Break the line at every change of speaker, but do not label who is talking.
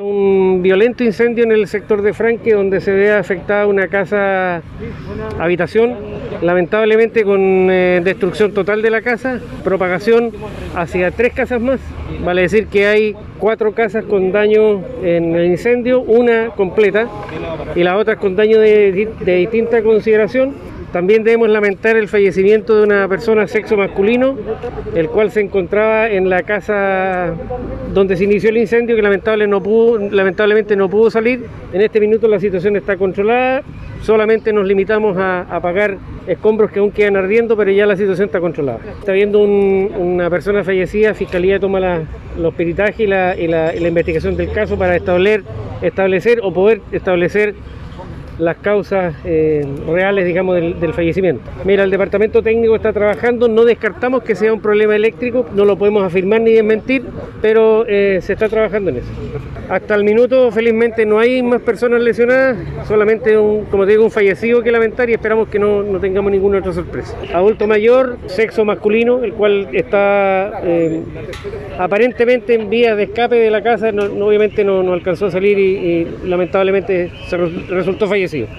Un violento incendio en el sector de Franque donde se ve afectada una casa habitación, lamentablemente con eh, destrucción total de la casa, propagación hacia tres casas más, vale decir que hay cuatro casas con daño en el incendio, una completa y las otras con daño de, de distinta consideración también debemos lamentar el fallecimiento de una persona sexo masculino, el cual se encontraba en la casa donde se inició el incendio, que lamentablemente no pudo, salir. En este minuto la situación está controlada, solamente nos limitamos a apagar escombros que aún quedan ardiendo, pero ya la situación está controlada. Está habiendo una persona fallecida, Fiscalía toma los peritajes y la, y la investigación del caso para establecer, establecer o poder establecer las causas eh, reales, digamos, del, fallecimiento. Mira, el departamento técnico está trabajando, no descartamos que sea un problema eléctrico, no lo podemos afirmar ni desmentir, pero eh, se está trabajando en eso. Hasta el minuto, felizmente, no hay más personas lesionadas, solamente, un, como te digo, un fallecido que lamentar y esperamos que no, tengamos ninguna otra sorpresa. Adulto mayor, sexo masculino, el cual está eh, aparentemente en vías de escape de la casa, no, obviamente no, alcanzó a salir y, y lamentablemente se resultó fallecido. see you.